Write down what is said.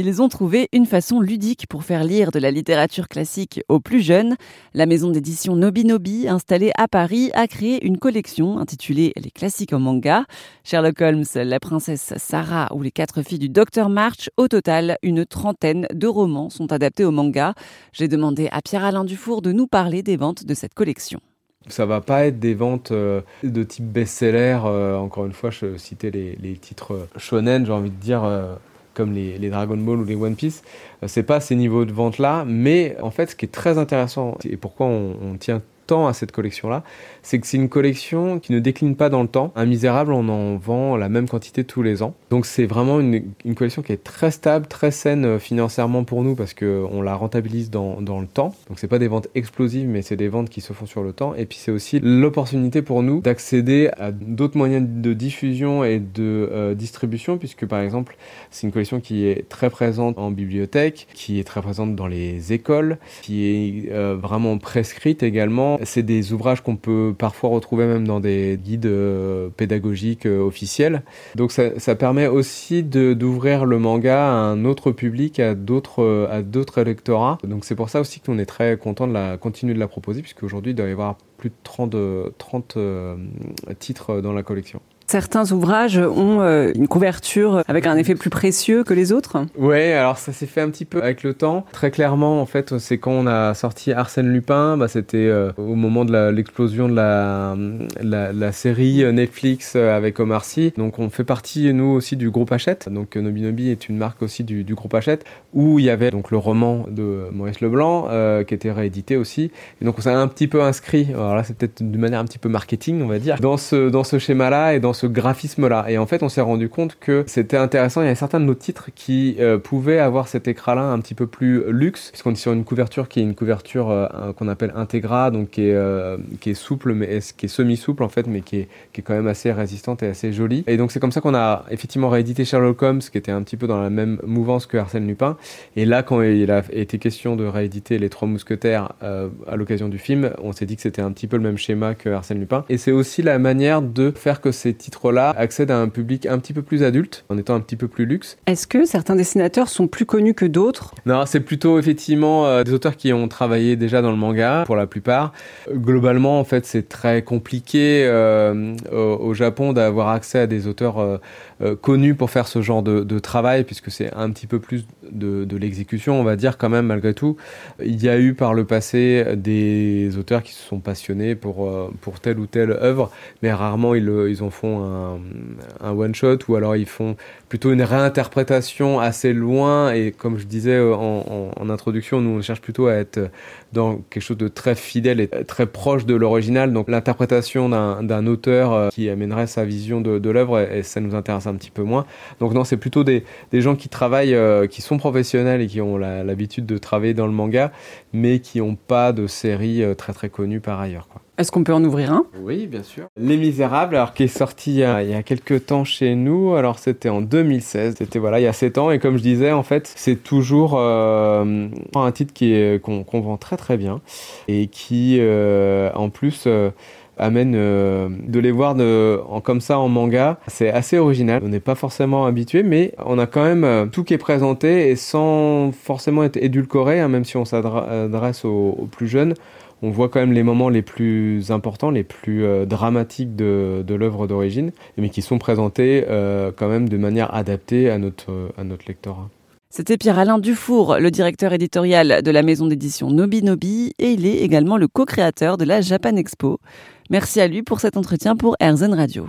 Ils ont trouvé une façon ludique pour faire lire de la littérature classique aux plus jeunes. La maison d'édition Nobinobi, installée à Paris, a créé une collection intitulée Les classiques en manga. Sherlock Holmes, la princesse Sarah ou les quatre filles du docteur March, au total, une trentaine de romans sont adaptés au manga. J'ai demandé à Pierre-Alain Dufour de nous parler des ventes de cette collection. Ça va pas être des ventes euh, de type best-seller. Euh, encore une fois, je citais les, titres shonen, j'ai envie de dire, euh, comme les, Dragon Ball ou les One Piece. c'est pas ces niveaux de vente là, mais en fait, ce qui est très intéressant et pourquoi on tient à cette collection-là, c'est que c'est une collection qui ne décline pas dans le temps. Un misérable, on en vend la même quantité tous les ans. Donc c'est vraiment une, collection qui est très stable, très saine euh, financièrement pour nous parce qu'on la rentabilise dans, dans le temps. Donc c'est pas des ventes explosives, mais c'est des ventes qui se font sur le temps. Et puis c'est aussi l'opportunité pour nous d'accéder à d'autres moyens de diffusion et de euh, distribution, puisque par exemple c'est une collection qui est très présente en bibliothèque, qui est très présente dans les écoles, qui est euh, vraiment prescrite également c'est des ouvrages qu'on peut parfois retrouver même dans des guides euh, pédagogiques euh, officiels. Donc ça, permet aussi d'ouvrir le manga à un autre public, à d'autres euh, à d'autres électorats. Donc c'est pour ça aussi qu'on est très content de la continuer de la proposer, puisque aujourd'hui il doit y avoir plus de 30, 30 titres dans la collection certains ouvrages ont euh, une couverture avec un effet plus précieux que les autres Ouais, alors ça s'est fait un petit peu avec le temps. Très clairement, en fait, c'est quand on a sorti Arsène Lupin, bah, c'était euh, au moment de l'explosion de la, série Netflix euh, avec Omar Sy. Donc on fait partie, nous aussi, du groupe Hachette. Donc Nobi Nobi est une marque aussi du, du, groupe Hachette, où il y avait donc le roman de Maurice Leblanc, qui était réédité aussi. Et donc on s'est un petit peu inscrit, alors là c'est peut-être d'une manière un petit peu marketing, on va dire, dans ce, dans ce schéma-là et dans ce graphisme-là. Et en fait, on s'est rendu compte que c'était intéressant. Il y a certains de nos titres qui euh, pouvaient avoir cet écran-là un petit peu plus luxe, puisqu'on est sur une couverture qui est une couverture euh, qu'on appelle Integra, donc qui est, euh, qui est souple, mais qui est semi-souple en fait, mais qui est, qui est quand même assez résistante et assez jolie. Et donc c'est comme ça qu'on a effectivement réédité Sherlock Holmes, qui était un petit peu dans la même mouvance que Arsène Lupin. Et là, quand il a été question de rééditer Les Trois Mousquetaires à l'occasion du film, on s'est dit que c'était un petit peu le même schéma que Arsène Lupin. Et c'est aussi la manière de faire que ces titres là accède à un public un petit peu plus adulte, en étant un petit peu plus luxe. Est-ce que certains dessinateurs sont plus connus que d'autres? Non, c'est plutôt effectivement euh, des auteurs qui ont travaillé déjà dans le manga, pour la plupart. Globalement, en fait, c'est très compliqué euh, au, Japon d'avoir accès à des auteurs euh, connus pour faire ce genre de, travail, puisque c'est un petit peu plus de, de l'exécution, on va dire quand même, malgré tout. Il y a eu par le passé des auteurs qui se sont passionnés pour, pour telle ou telle œuvre, mais rarement ils, ils en font un one-shot ou alors ils font plutôt une réinterprétation assez loin et comme je disais en, introduction, nous on cherche plutôt à être dans quelque chose de très fidèle et très proche de l'original. Donc l'interprétation d'un auteur euh, qui amènerait sa vision de, l'œuvre et, ça nous intéresse un petit peu moins. Donc non, c'est plutôt des, gens qui travaillent, euh, qui sont professionnels et qui ont l'habitude de travailler dans le manga, mais qui n'ont pas de série euh, très très connue par ailleurs. Est-ce qu'on peut en ouvrir un? Oui, bien sûr. Les Misérables, alors qui est sorti il y, a, quelques temps chez nous. Alors c'était en 2016. C'était voilà, il y a 7 ans. Et comme je disais, en fait, c'est toujours euh, un titre qui qu'on vend très très bien et qui, euh, en plus. Euh, amène de les voir de, comme ça en manga. C'est assez original. On n'est pas forcément habitué, mais on a quand même tout qui est présenté et sans forcément être édulcoré, hein, même si on s'adresse aux, plus jeunes on voit quand même les moments les plus importants, les plus euh, dramatiques de, l'œuvre d'origine, mais qui sont présentés euh, quand même de manière adaptée à notre, lectorat. C'était Pierre-Alain Dufour, le directeur éditorial de la maison d'édition Nobi Nobi, et il est également le co-créateur de la Japan Expo. Merci à lui pour cet entretien pour RZN Radio.